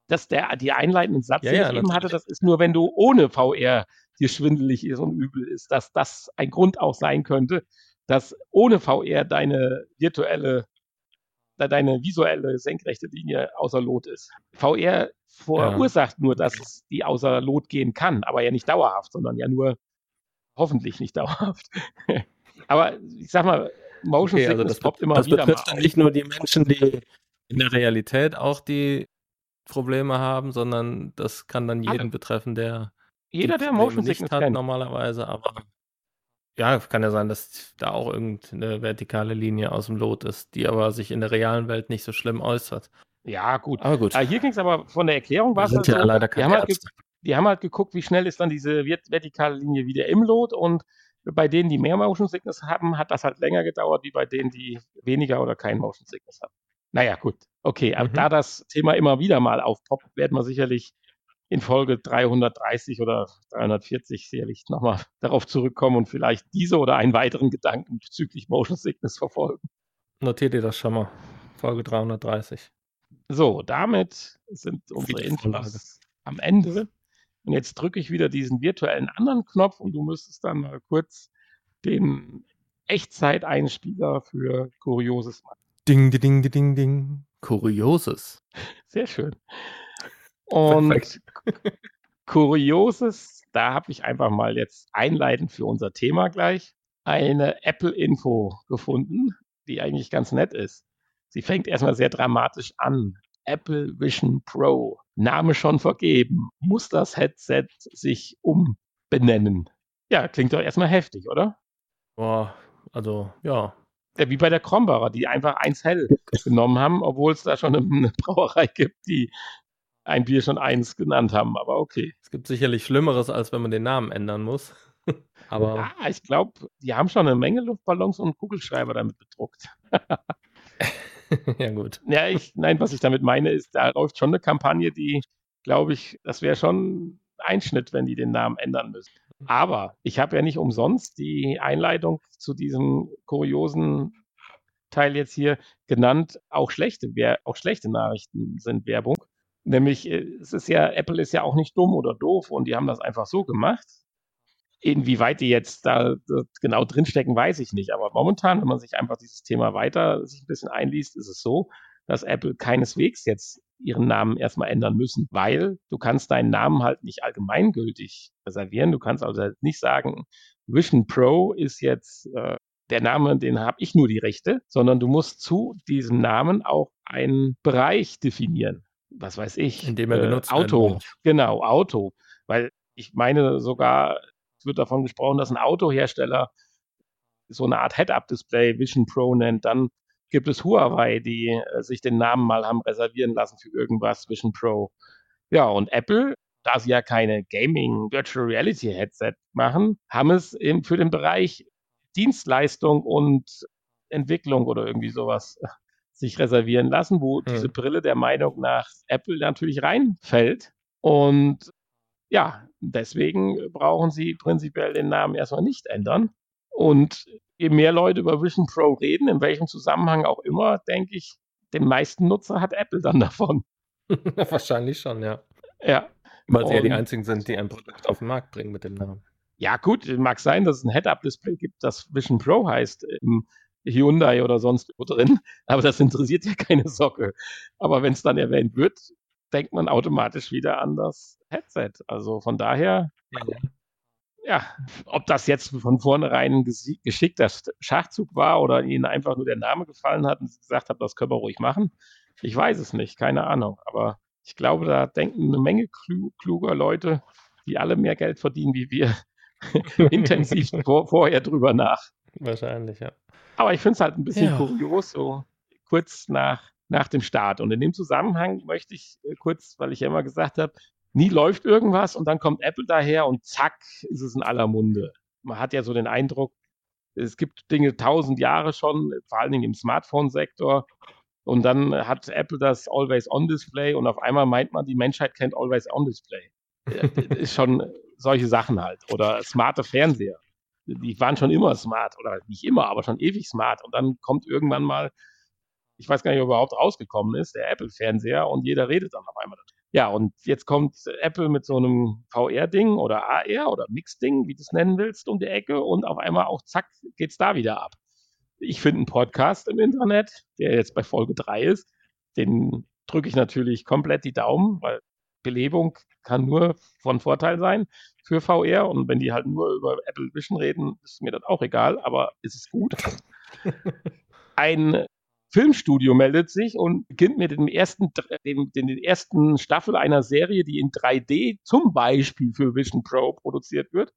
Dass der die einleitenden Satz, ja, den ja, ich eben hatte, das ist nur, wenn du ohne VR dir schwindelig ist und übel ist, dass das ein Grund auch sein könnte, dass ohne VR deine virtuelle, deine visuelle senkrechte Linie außer Lot ist. VR verursacht ja. nur, dass die außer Lot gehen kann, aber ja nicht dauerhaft, sondern ja nur hoffentlich nicht dauerhaft. aber ich sag mal, Motion okay, also das poppt immer das wieder. Das betrifft dann nicht nur die Menschen, die in der Realität auch die Probleme haben, sondern das kann dann jeden Alle. betreffen, der jeder, der Motion Sickness hat kennt. normalerweise, aber ja, kann ja sein, dass da auch irgendeine vertikale Linie aus dem Lot ist, die aber sich in der realen Welt nicht so schlimm äußert. Ja, gut. Aber gut. Ah, hier ging es aber von der Erklärung was. Sind ja leider keine die, haben halt die haben halt geguckt, wie schnell ist dann diese vertikale Linie wieder im Lot und bei denen, die mehr Motion Sickness haben, hat das halt länger gedauert, wie bei denen, die weniger oder kein Motion Sickness haben. Naja, gut. Okay, aber mhm. da das Thema immer wieder mal aufpoppt, werden wir sicherlich in Folge 330 oder 340 sicherlich nochmal darauf zurückkommen und vielleicht diese oder einen weiteren Gedanken bezüglich Motion Sickness verfolgen. Notiert ihr das schon mal. Folge 330. So, damit sind unsere Infos am Ende. Und jetzt drücke ich wieder diesen virtuellen anderen Knopf und du müsstest dann mal kurz den Echtzeiteinspieler für Kurioses machen. Ding, ding, ding, ding, ding. Kurioses. Sehr schön. Und Kurioses, da habe ich einfach mal jetzt einleitend für unser Thema gleich eine Apple-Info gefunden, die eigentlich ganz nett ist. Sie fängt erstmal sehr dramatisch an. Apple Vision Pro, Name schon vergeben, muss das Headset sich umbenennen. Ja, klingt doch erstmal heftig, oder? Boah, also ja. ja. Wie bei der Krombacher, die einfach eins hell genommen haben, obwohl es da schon eine Brauerei gibt, die ein Bier schon eins genannt haben, aber okay. Es gibt sicherlich Schlimmeres, als wenn man den Namen ändern muss. aber ja, ich glaube, die haben schon eine Menge Luftballons und Kugelschreiber damit bedruckt. ja, gut. Ja, ich, nein, was ich damit meine, ist, da läuft schon eine Kampagne, die, glaube ich, das wäre schon ein Schnitt, wenn die den Namen ändern müssen. Aber ich habe ja nicht umsonst die Einleitung zu diesem kuriosen Teil jetzt hier genannt. Auch schlechte, auch schlechte Nachrichten sind Werbung. Nämlich, äh, es ist ja, Apple ist ja auch nicht dumm oder doof und die haben das einfach so gemacht. Inwieweit die jetzt da genau drinstecken, weiß ich nicht. Aber momentan, wenn man sich einfach dieses Thema weiter sich ein bisschen einliest, ist es so, dass Apple keineswegs jetzt ihren Namen erstmal ändern müssen, weil du kannst deinen Namen halt nicht allgemeingültig reservieren. Du kannst also nicht sagen, Vision Pro ist jetzt äh, der Name, den habe ich nur die Rechte, sondern du musst zu diesem Namen auch einen Bereich definieren was weiß ich, indem er benutzt äh, Auto, genau, Auto, weil ich meine sogar, es wird davon gesprochen, dass ein Autohersteller so eine Art Head-Up-Display Vision Pro nennt, dann gibt es Huawei, die äh, sich den Namen mal haben reservieren lassen für irgendwas Vision Pro. Ja, und Apple, da sie ja keine Gaming Virtual Reality Headset machen, haben es eben für den Bereich Dienstleistung und Entwicklung oder irgendwie sowas sich reservieren lassen, wo hm. diese Brille der Meinung nach Apple natürlich reinfällt. Und ja, deswegen brauchen sie prinzipiell den Namen erstmal nicht ändern. Und je mehr Leute über Vision Pro reden, in welchem Zusammenhang auch immer, denke ich, den meisten Nutzer hat Apple dann davon. Wahrscheinlich schon, ja. Ja. Weil sie ja die einzigen sind, die ein Produkt auf den Markt bringen mit dem Namen. Ja, gut, mag sein, dass es ein Head-Up-Display gibt, das Vision Pro heißt im Hyundai oder sonst wo drin, aber das interessiert ja keine Socke. Aber wenn es dann erwähnt wird, denkt man automatisch wieder an das Headset. Also von daher, ja, ob das jetzt von vornherein ein geschickter Schachzug war oder ihnen einfach nur der Name gefallen hat und sie gesagt haben, das können wir ruhig machen, ich weiß es nicht, keine Ahnung. Aber ich glaube, da denken eine Menge kluger Leute, die alle mehr Geld verdienen wie wir, intensiv vor, vorher drüber nach. Wahrscheinlich, ja. Aber ich finde es halt ein bisschen ja. kurios, so kurz nach, nach dem Start. Und in dem Zusammenhang möchte ich äh, kurz, weil ich ja immer gesagt habe, nie läuft irgendwas und dann kommt Apple daher und zack, ist es in aller Munde. Man hat ja so den Eindruck, es gibt Dinge tausend Jahre schon, vor allen Dingen im Smartphone-Sektor. Und dann hat Apple das Always-On-Display und auf einmal meint man, die Menschheit kennt Always-On-Display. ist schon solche Sachen halt. Oder smarte Fernseher. Die waren schon immer smart. Oder nicht immer, aber schon ewig smart. Und dann kommt irgendwann mal, ich weiß gar nicht, ob überhaupt rausgekommen ist, der Apple-Fernseher und jeder redet dann auf einmal. Ja, und jetzt kommt Apple mit so einem VR-Ding oder AR oder Mix-Ding, wie du es nennen willst, um die Ecke und auf einmal auch zack, geht's da wieder ab. Ich finde einen Podcast im Internet, der jetzt bei Folge 3 ist, den drücke ich natürlich komplett die Daumen, weil Belebung kann nur von Vorteil sein für VR. Und wenn die halt nur über Apple Vision reden, ist mir das auch egal, aber ist es gut. Ein Filmstudio meldet sich und beginnt mit dem ersten, dem, den, den ersten Staffel einer Serie, die in 3D zum Beispiel für Vision Pro produziert wird.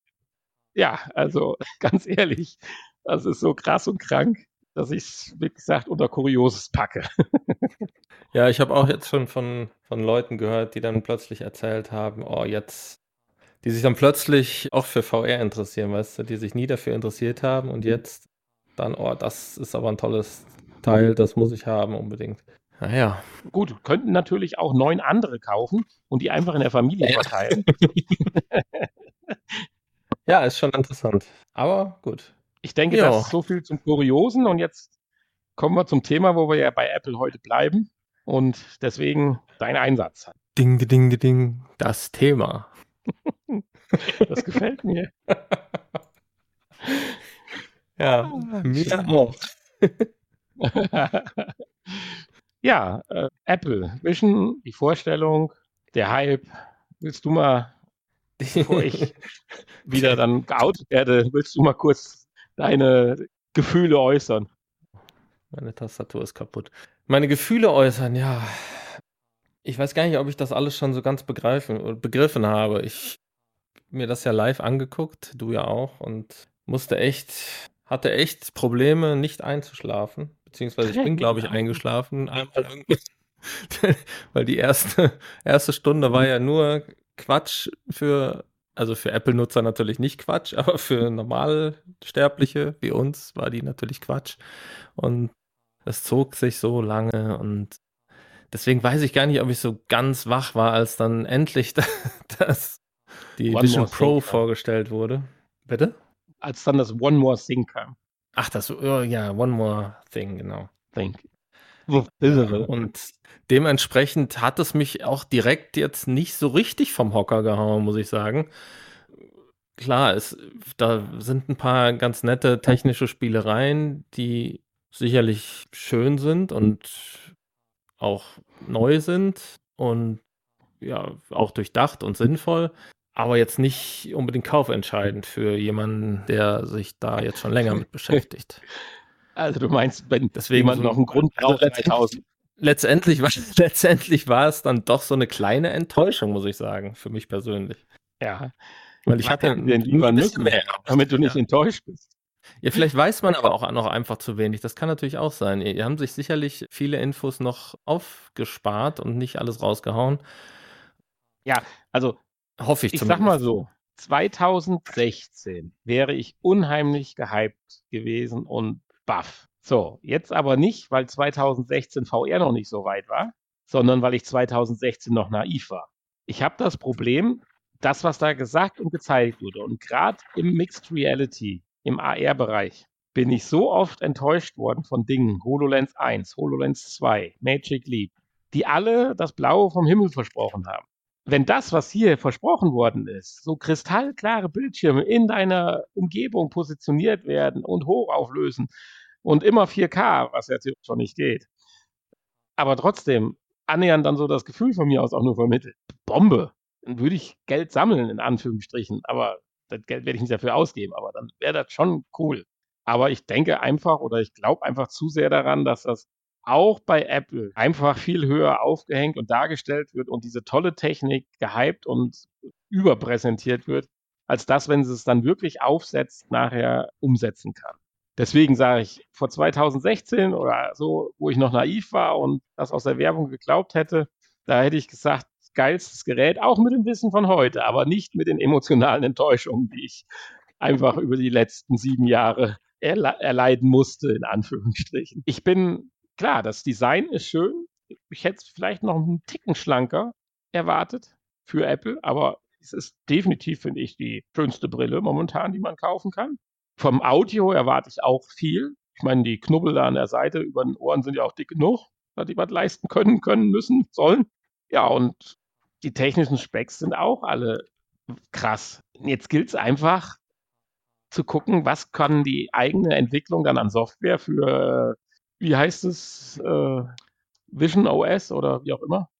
Ja, also ganz ehrlich, das ist so krass und krank dass ich es, wie gesagt, unter Kurioses packe. ja, ich habe auch jetzt schon von, von Leuten gehört, die dann plötzlich erzählt haben, oh, jetzt, die sich dann plötzlich auch für VR interessieren, weißt du, die sich nie dafür interessiert haben und jetzt dann, oh, das ist aber ein tolles Teil, das muss ich haben unbedingt. Naja. Gut, könnten natürlich auch neun andere kaufen und die einfach in der Familie verteilen. ja, ist schon interessant. Aber gut. Ich denke, jo. das ist so viel zum Kuriosen und jetzt kommen wir zum Thema, wo wir ja bei Apple heute bleiben und deswegen dein Einsatz. Ding, ding, ding, ding, das Thema. das gefällt mir. ja, ah, mir auch. ja, äh, Apple Vision, die Vorstellung, der Hype. Willst du mal, bevor ich wieder dann geoutet werde, willst du mal kurz deine Gefühle äußern. Meine Tastatur ist kaputt. Meine Gefühle äußern, ja. Ich weiß gar nicht, ob ich das alles schon so ganz begreifen, begriffen habe. Ich mir das ja live angeguckt, du ja auch, und musste echt, hatte echt Probleme, nicht einzuschlafen. Beziehungsweise ich bin, glaube ich, eingeschlafen. Einmal. Weil die erste, erste Stunde war ja nur Quatsch für also für Apple-Nutzer natürlich nicht Quatsch, aber für Normalsterbliche wie uns war die natürlich Quatsch. Und es zog sich so lange und deswegen weiß ich gar nicht, ob ich so ganz wach war, als dann endlich das, die One Vision Pro thing, vorgestellt wurde. Bitte? Als dann das One More Thing kam. Ach, das, oh, ja, One More Thing, genau. Thank you. Und dementsprechend hat es mich auch direkt jetzt nicht so richtig vom Hocker gehauen, muss ich sagen. Klar, es, da sind ein paar ganz nette technische Spielereien, die sicherlich schön sind und auch neu sind und ja, auch durchdacht und sinnvoll, aber jetzt nicht unbedingt kaufentscheidend für jemanden, der sich da jetzt schon länger mit beschäftigt. Also du meinst, wenn Deswegen jemand so, noch einen Grund braucht, letztendlich, letztendlich, war, letztendlich war es dann doch so eine kleine Enttäuschung, muss ich sagen, für mich persönlich. Ja. Weil ich hatte den lieber müssen, mehr, damit du nicht ja. enttäuscht bist. Ja, vielleicht weiß man aber auch noch einfach zu wenig. Das kann natürlich auch sein. Die haben sich sicherlich viele Infos noch aufgespart und nicht alles rausgehauen. Ja, also hoffe ich. Ich zumindest. sag mal so: 2016 wäre ich unheimlich gehypt gewesen und baff. So, jetzt aber nicht, weil 2016 VR noch nicht so weit war, sondern weil ich 2016 noch naiv war. Ich habe das Problem, das, was da gesagt und gezeigt wurde, und gerade im Mixed Reality, im AR-Bereich, bin ich so oft enttäuscht worden von Dingen, HoloLens 1, HoloLens 2, Magic Leap, die alle das Blaue vom Himmel versprochen haben. Wenn das, was hier versprochen worden ist, so kristallklare Bildschirme in deiner Umgebung positioniert werden und hochauflösen und immer 4K, was ja schon nicht geht, aber trotzdem annähernd dann so das Gefühl von mir aus auch nur vermittelt. Bombe. Dann würde ich Geld sammeln, in Anführungsstrichen, aber das Geld werde ich nicht dafür ausgeben, aber dann wäre das schon cool. Aber ich denke einfach oder ich glaube einfach zu sehr daran, dass das auch bei Apple einfach viel höher aufgehängt und dargestellt wird und diese tolle Technik gehypt und überpräsentiert wird, als das, wenn sie es dann wirklich aufsetzt, nachher umsetzen kann. Deswegen sage ich, vor 2016 oder so, wo ich noch naiv war und das aus der Werbung geglaubt hätte, da hätte ich gesagt, geilstes Gerät, auch mit dem Wissen von heute, aber nicht mit den emotionalen Enttäuschungen, die ich einfach über die letzten sieben Jahre erle erleiden musste, in Anführungsstrichen. Ich bin, klar, das Design ist schön. Ich hätte es vielleicht noch einen Ticken schlanker erwartet für Apple, aber es ist definitiv, finde ich, die schönste Brille momentan, die man kaufen kann. Vom Audio erwarte ich auch viel. Ich meine, die Knubbel da an der Seite über den Ohren sind ja auch dick genug, dass die was leisten können, können, müssen, sollen. Ja, und die technischen Specs sind auch alle krass. Jetzt gilt es einfach, zu gucken, was kann die eigene Entwicklung dann an Software für, wie heißt es, äh, Vision OS oder wie auch immer.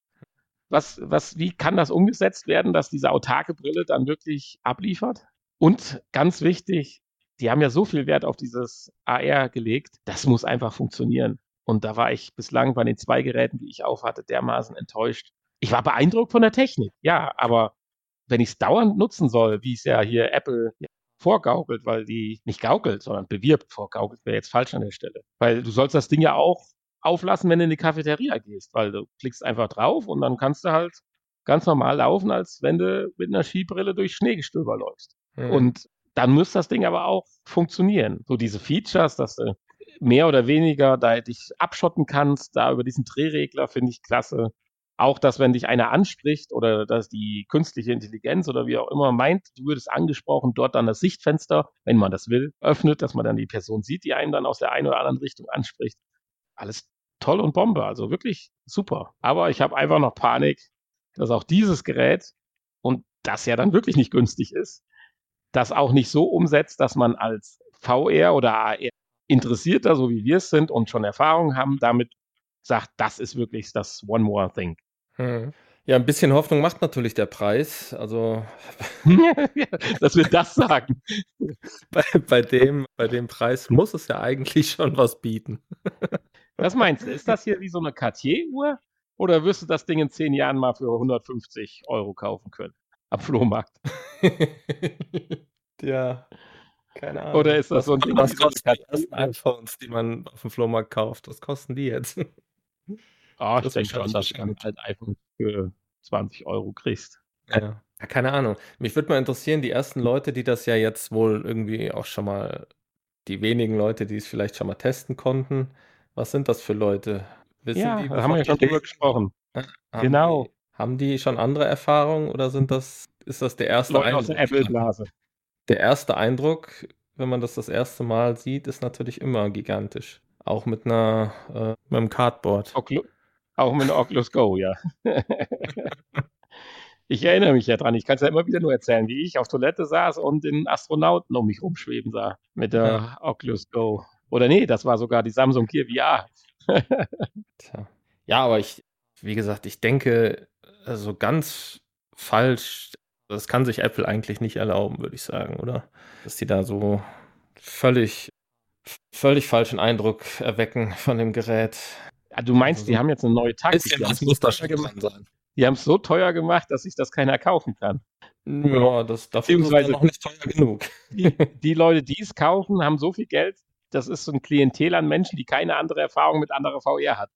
Was, was, wie kann das umgesetzt werden, dass diese autarke Brille dann wirklich abliefert? Und ganz wichtig, die haben ja so viel Wert auf dieses AR gelegt, das muss einfach funktionieren. Und da war ich bislang bei den zwei Geräten, die ich aufhatte, dermaßen enttäuscht. Ich war beeindruckt von der Technik, ja, aber wenn ich es dauernd nutzen soll, wie es ja hier Apple vorgaukelt, weil die nicht gaukelt, sondern bewirbt, vorgaukelt wäre jetzt falsch an der Stelle. Weil du sollst das Ding ja auch auflassen, wenn du in die Cafeteria gehst, weil du klickst einfach drauf und dann kannst du halt ganz normal laufen, als wenn du mit einer Skibrille durch Schneegestöber läufst. Mhm. Und dann muss das Ding aber auch funktionieren. So diese Features, dass du mehr oder weniger da dich abschotten kannst, da über diesen Drehregler finde ich klasse. Auch, dass wenn dich einer anspricht oder dass die künstliche Intelligenz oder wie auch immer meint, du würdest angesprochen, dort dann das Sichtfenster, wenn man das will, öffnet, dass man dann die Person sieht, die einen dann aus der einen oder anderen Richtung anspricht. Alles toll und Bombe, also wirklich super. Aber ich habe einfach noch Panik, dass auch dieses Gerät und das ja dann wirklich nicht günstig ist, das auch nicht so umsetzt, dass man als VR oder AR Interessierter, so wie wir es sind und schon Erfahrung haben, damit sagt, das ist wirklich das One More Thing. Hm. Ja, ein bisschen Hoffnung macht natürlich der Preis. Also, dass wir das sagen. bei, bei, dem, bei dem Preis muss es ja eigentlich schon was bieten. Was meinst du? Ist das hier wie so eine Cartier-Uhr? Oder wirst du das Ding in zehn Jahren mal für 150 Euro kaufen können? Am Flohmarkt. ja, keine Ahnung. Oder ist das so ein Ding? Was kosten die ersten iPhones, die man auf dem Flohmarkt kauft? Was kosten die jetzt? Oh, ich denke schon, dass du halt iPhone für 20 Euro kriegst. Ja. ja, keine Ahnung. Mich würde mal interessieren, die ersten Leute, die das ja jetzt wohl irgendwie auch schon mal, die wenigen Leute, die es vielleicht schon mal testen konnten, was sind das für Leute? Wissen ja, die, da haben wir ja schon drüber gesprochen. Haben genau. Haben die schon andere Erfahrungen oder sind das, ist das der erste Leute Eindruck? Aus der Apple-Blase. Der erste Eindruck, wenn man das das erste Mal sieht, ist natürlich immer gigantisch. Auch mit einer, äh, mit einem Cardboard. Okay. Auch mit Oculus Go, ja. ich erinnere mich ja dran. Ich kann es ja immer wieder nur erzählen, wie ich auf Toilette saß und den Astronauten um mich rumschweben sah mit der ja. Oculus Go. Oder nee, das war sogar die Samsung Gear VR. Tja. Ja, aber ich, wie gesagt, ich denke, also ganz falsch, das kann sich Apple eigentlich nicht erlauben, würde ich sagen, oder? Dass die da so völlig, völlig falschen Eindruck erwecken von dem Gerät. Ja, du meinst, also, die haben jetzt eine neue Taktik. Was muss da schon sein? Die haben es so teuer gemacht, dass sich das keiner kaufen kann. Ja, das dafür ist noch nicht teuer genug. Die, die Leute, die es kaufen, haben so viel Geld. Das ist so ein Klientel an Menschen, die keine andere Erfahrung mit anderer VR hat.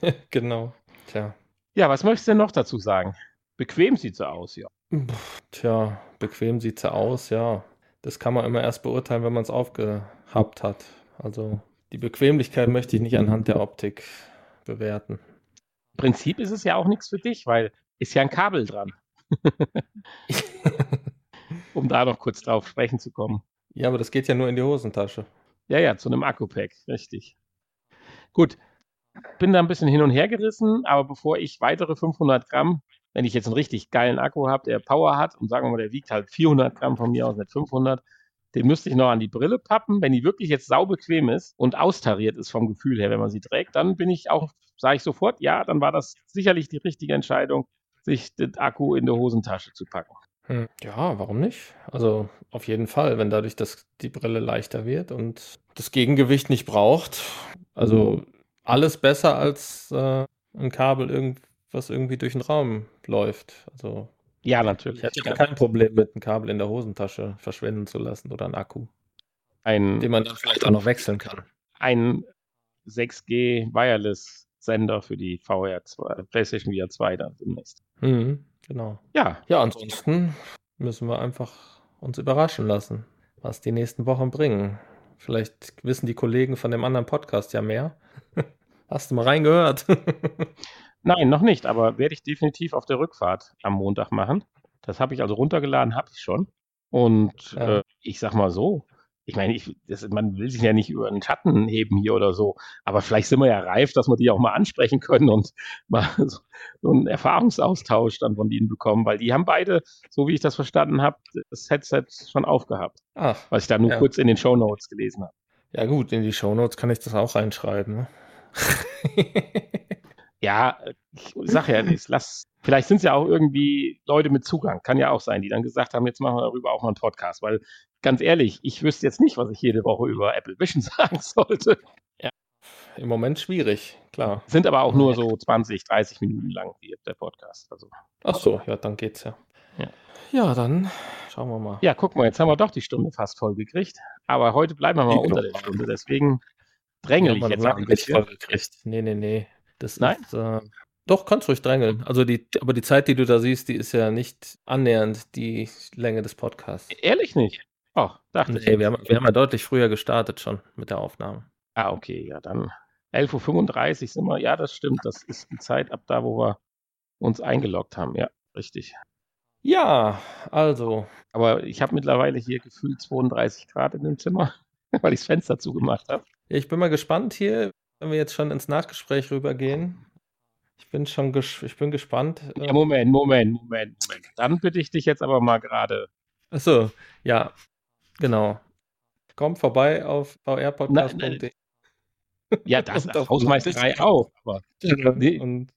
genau. Tja. Ja, was möchtest du denn noch dazu sagen? Bequem sieht sie aus, ja. Tja, bequem sieht sie aus, ja. Das kann man immer erst beurteilen, wenn man es aufgehabt hat. Also die Bequemlichkeit möchte ich nicht anhand der Optik bewerten. Im Prinzip ist es ja auch nichts für dich, weil ist ja ein Kabel dran. um da noch kurz drauf sprechen zu kommen. Ja, aber das geht ja nur in die Hosentasche. Ja, ja, zu einem Akku-Pack, richtig. Gut, bin da ein bisschen hin und her gerissen, aber bevor ich weitere 500 Gramm, wenn ich jetzt einen richtig geilen Akku habe, der Power hat und sagen wir mal, der wiegt halt 400 Gramm von mir aus, nicht 500, den müsste ich noch an die Brille pappen. Wenn die wirklich jetzt saubequem ist und austariert ist vom Gefühl her, wenn man sie trägt, dann bin ich auch, sage ich sofort, ja, dann war das sicherlich die richtige Entscheidung, sich den Akku in die Hosentasche zu packen. Hm, ja, warum nicht? Also auf jeden Fall, wenn dadurch das, die Brille leichter wird und das Gegengewicht nicht braucht. Also alles besser als äh, ein Kabel, irgend, was irgendwie durch den Raum läuft. Also ja, natürlich. Ich hätte ja. kein Problem mit einem Kabel in der Hosentasche verschwinden zu lassen oder einen Akku. Ein, den man dann vielleicht auch noch wechseln kann. Ein 6G Wireless Sender für die VR 2, PlayStation VR 2 dann demnächst. Mhm, genau. Ja. Ja, ansonsten müssen wir einfach uns überraschen lassen, was die nächsten Wochen bringen. Vielleicht wissen die Kollegen von dem anderen Podcast ja mehr. Hast du mal reingehört? Nein, noch nicht, aber werde ich definitiv auf der Rückfahrt am Montag machen. Das habe ich also runtergeladen, habe ich schon. Und ja. äh, ich sag mal so, ich meine, ich, das, man will sich ja nicht über den Schatten heben hier oder so, aber vielleicht sind wir ja reif, dass wir die auch mal ansprechen können und mal so, so einen Erfahrungsaustausch dann von denen bekommen, weil die haben beide, so wie ich das verstanden habe, das Headset schon aufgehabt. Ach, was ich da nur ja. kurz in den Show Notes gelesen habe. Ja gut, in die Show Notes kann ich das auch reinschreiben. Ne? ja, ich sag ja nicht, lass, vielleicht sind es ja auch irgendwie Leute mit Zugang, kann ja auch sein, die dann gesagt haben, jetzt machen wir darüber auch mal einen Podcast, weil ganz ehrlich, ich wüsste jetzt nicht, was ich jede Woche über Apple Vision sagen sollte. Ja, im Moment schwierig, klar. Sind aber auch nur so 20, 30 Minuten lang, wie der Podcast. Also. Ach so, ja, dann geht's ja. Ja, ja dann schauen wir mal. Ja, guck mal, jetzt haben wir doch die Stunde fast voll gekriegt, aber heute bleiben wir mal unter der Stunde, deswegen drängel ich jetzt bisschen. Nee, nee, nee. Das Nein? Ist, äh, doch, kannst ruhig drängeln. Also die, aber die Zeit, die du da siehst, die ist ja nicht annähernd die Länge des Podcasts. Ehrlich nicht? Ach, dachte nee, ich. Wir haben, wir haben ja deutlich früher gestartet schon mit der Aufnahme. Ah, okay, ja, dann 11.35 Uhr sind wir. Ja, das stimmt. Das ist die Zeit ab da, wo wir uns eingeloggt haben. Ja, richtig. Ja, also. Aber ich habe mittlerweile hier gefühlt 32 Grad in dem Zimmer, weil ich das Fenster zugemacht habe. Ich bin mal gespannt hier, wenn wir jetzt schon ins Nachgespräch rübergehen. Ich bin schon ich bin gespannt. Ja, Moment, Moment, Moment, Moment. Dann bitte ich dich jetzt aber mal gerade. Achso, ja, genau. Kommt vorbei auf vrpodcast.de. Ja, das, das Hausmeisterei auch. Aber, nee. Und,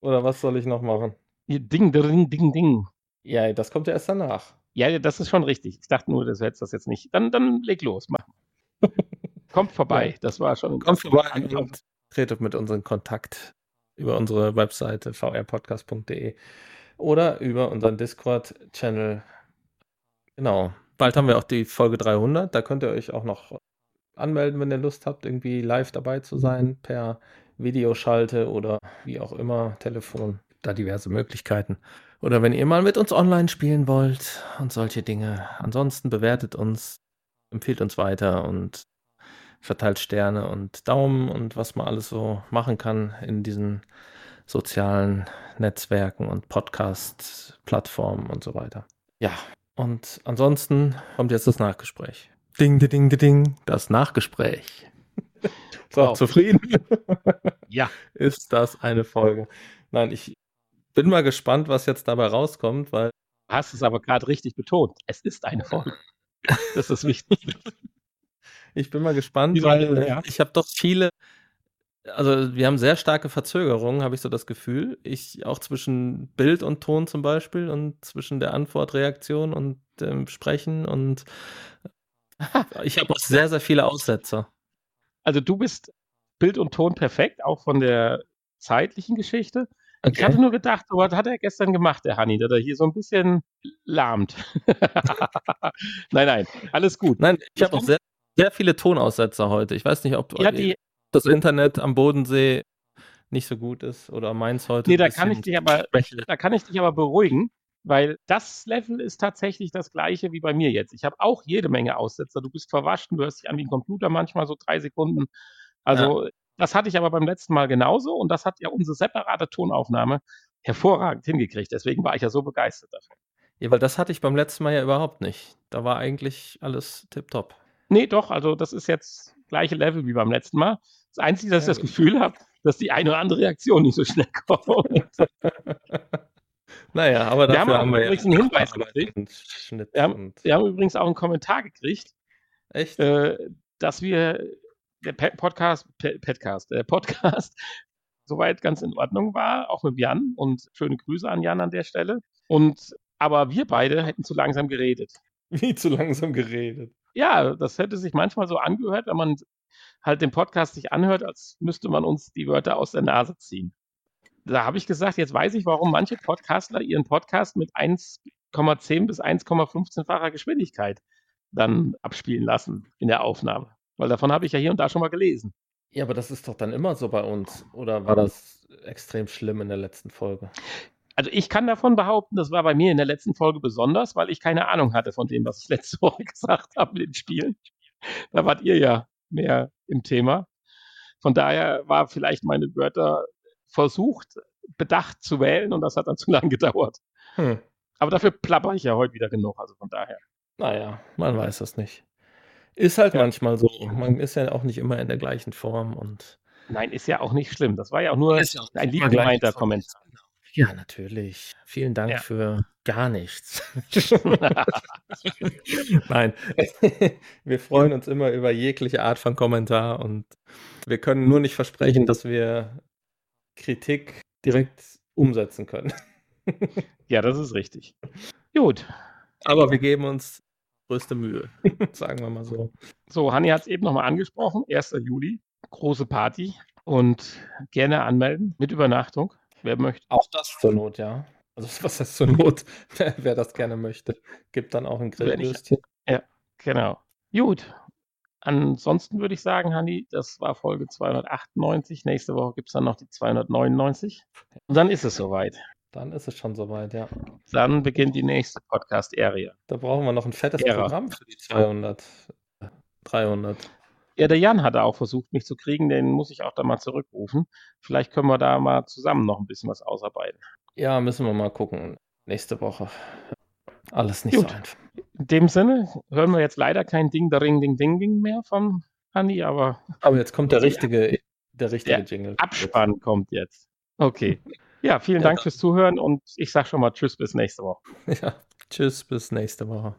oder was soll ich noch machen? Ding, ding, ding, ding. Ja, das kommt ja erst danach. Ja, das ist schon richtig. Ich dachte nur, du hättest das jetzt nicht. Dann, dann leg los, mach. Kommt vorbei, ja. das war schon. Kommt vorbei und tretet mit uns in Kontakt über unsere Webseite vrpodcast.de oder über unseren Discord-Channel. Genau. Bald haben wir auch die Folge 300. Da könnt ihr euch auch noch anmelden, wenn ihr Lust habt, irgendwie live dabei zu sein, per Videoschalte oder wie auch immer, Telefon. Da diverse Möglichkeiten. Oder wenn ihr mal mit uns online spielen wollt und solche Dinge. Ansonsten bewertet uns, empfiehlt uns weiter und verteilt Sterne und Daumen und was man alles so machen kann in diesen sozialen Netzwerken und Podcast-Plattformen und so weiter. Ja, und ansonsten kommt jetzt das Nachgespräch. Ding, ding, ding, ding, das Nachgespräch. So, wow. zufrieden? ja. Ist das eine Folge? Nein, ich bin mal gespannt, was jetzt dabei rauskommt, weil. Du hast es aber gerade richtig betont. Es ist eine Folge. Das ist wichtig. Ich bin mal gespannt, weil ja. ich habe doch viele, also wir haben sehr starke Verzögerungen, habe ich so das Gefühl. Ich auch zwischen Bild und Ton zum Beispiel und zwischen der Antwortreaktion und dem Sprechen und ich habe auch sehr, sehr viele Aussetzer. Also du bist Bild und Ton perfekt, auch von der zeitlichen Geschichte. Okay. Ich hatte nur gedacht, was hat er gestern gemacht, der Hanni, dass er hier so ein bisschen lahmt. nein, nein, alles gut. Nein, ich habe auch sehr sehr viele Tonaussetzer heute. Ich weiß nicht, ob ja, die, das Internet am Bodensee nicht so gut ist oder meins heute. Nee, da kann ich dich aber, da kann ich dich aber beruhigen, weil das Level ist tatsächlich das gleiche wie bei mir jetzt. Ich habe auch jede Menge Aussetzer. Du bist verwaschen, du hörst dich an wie ein Computer manchmal so drei Sekunden. Also ja. das hatte ich aber beim letzten Mal genauso und das hat ja unsere separate Tonaufnahme hervorragend hingekriegt. Deswegen war ich ja so begeistert davon. Ja, weil das hatte ich beim letzten Mal ja überhaupt nicht. Da war eigentlich alles tipptopp. Nee, doch, also das ist jetzt gleiche Level wie beim letzten Mal. Das Einzige, dass ich das Gefühl habe, dass die eine oder andere Reaktion nicht so schnell kommt. naja, aber wir haben, dafür haben wir übrigens ja einen Hinweis gekriegt. Wir haben, wir haben übrigens auch einen Kommentar gekriegt, echt. äh, dass wir der Podcast, Podcast, der Podcast soweit ganz in Ordnung war, auch mit Jan und schöne Grüße an Jan an der Stelle. Und aber wir beide hätten zu langsam geredet. Wie zu langsam geredet. Ja, das hätte sich manchmal so angehört, wenn man halt den Podcast sich anhört, als müsste man uns die Wörter aus der Nase ziehen. Da habe ich gesagt, jetzt weiß ich, warum manche Podcastler ihren Podcast mit 1,10 bis 1,15-facher Geschwindigkeit dann abspielen lassen in der Aufnahme. Weil davon habe ich ja hier und da schon mal gelesen. Ja, aber das ist doch dann immer so bei uns. Oder war das extrem schlimm in der letzten Folge? Also ich kann davon behaupten, das war bei mir in der letzten Folge besonders, weil ich keine Ahnung hatte von dem, was ich letzte Woche gesagt habe mit den Spielen. Da wart ihr ja mehr im Thema. Von daher war vielleicht meine Wörter versucht, bedacht zu wählen und das hat dann zu lange gedauert. Hm. Aber dafür plapper ich ja heute wieder genug, also von daher. Naja, man weiß es nicht. Ist halt Ja. manchmal so. Man ist ja auch nicht immer in der gleichen Form und Nein, ist ja auch nicht schlimm. Das war ja auch nur ja auch ein lieb gemeinter. Kommentar. Ja, natürlich. Vielen Dank Ja. für gar nichts. Nein, wir freuen uns immer über jegliche Art von Kommentar und wir können nur nicht versprechen, dass wir Kritik direkt umsetzen können. ja, das ist richtig. Gut. Aber wir geben uns größte Mühe, sagen wir mal so. So, Hanni hat es eben nochmal angesprochen. 1. Juli, große Party und gerne anmelden mit Übernachtung. Wer möchte. Auch das zur Not, ja. Also was heißt zur Not? Wer das gerne möchte, gibt dann auch ein Grillwürstchen. Genau. Gut. Ansonsten würde ich sagen, Hanni, das war Folge 298. Nächste Woche gibt es dann noch die 299. Und dann ist es soweit. Dann ist es schon soweit, ja. Dann beginnt die nächste Podcast-Area. Da brauchen wir noch ein fettes Ära. Programm für die 200. äh, 300. Ja, der Jan hatte auch versucht, mich zu kriegen. Den muss ich auch da mal zurückrufen. Vielleicht können wir da mal zusammen noch ein bisschen was ausarbeiten. Ja, müssen wir mal gucken. Nächste Woche. Alles nicht Gut. so einfach. In dem Sinne hören wir jetzt leider kein Ding, der Ring, Ding, Ding, Ding mehr vom Hanni, aber Aber jetzt kommt der richtige, der richtige Der Jingle. Abspann kommt jetzt. Okay. Ja, vielen Ja, Dank fürs Zuhören und ich sag schon mal Tschüss bis nächste Woche. Ja. Tschüss, bis nächste Woche.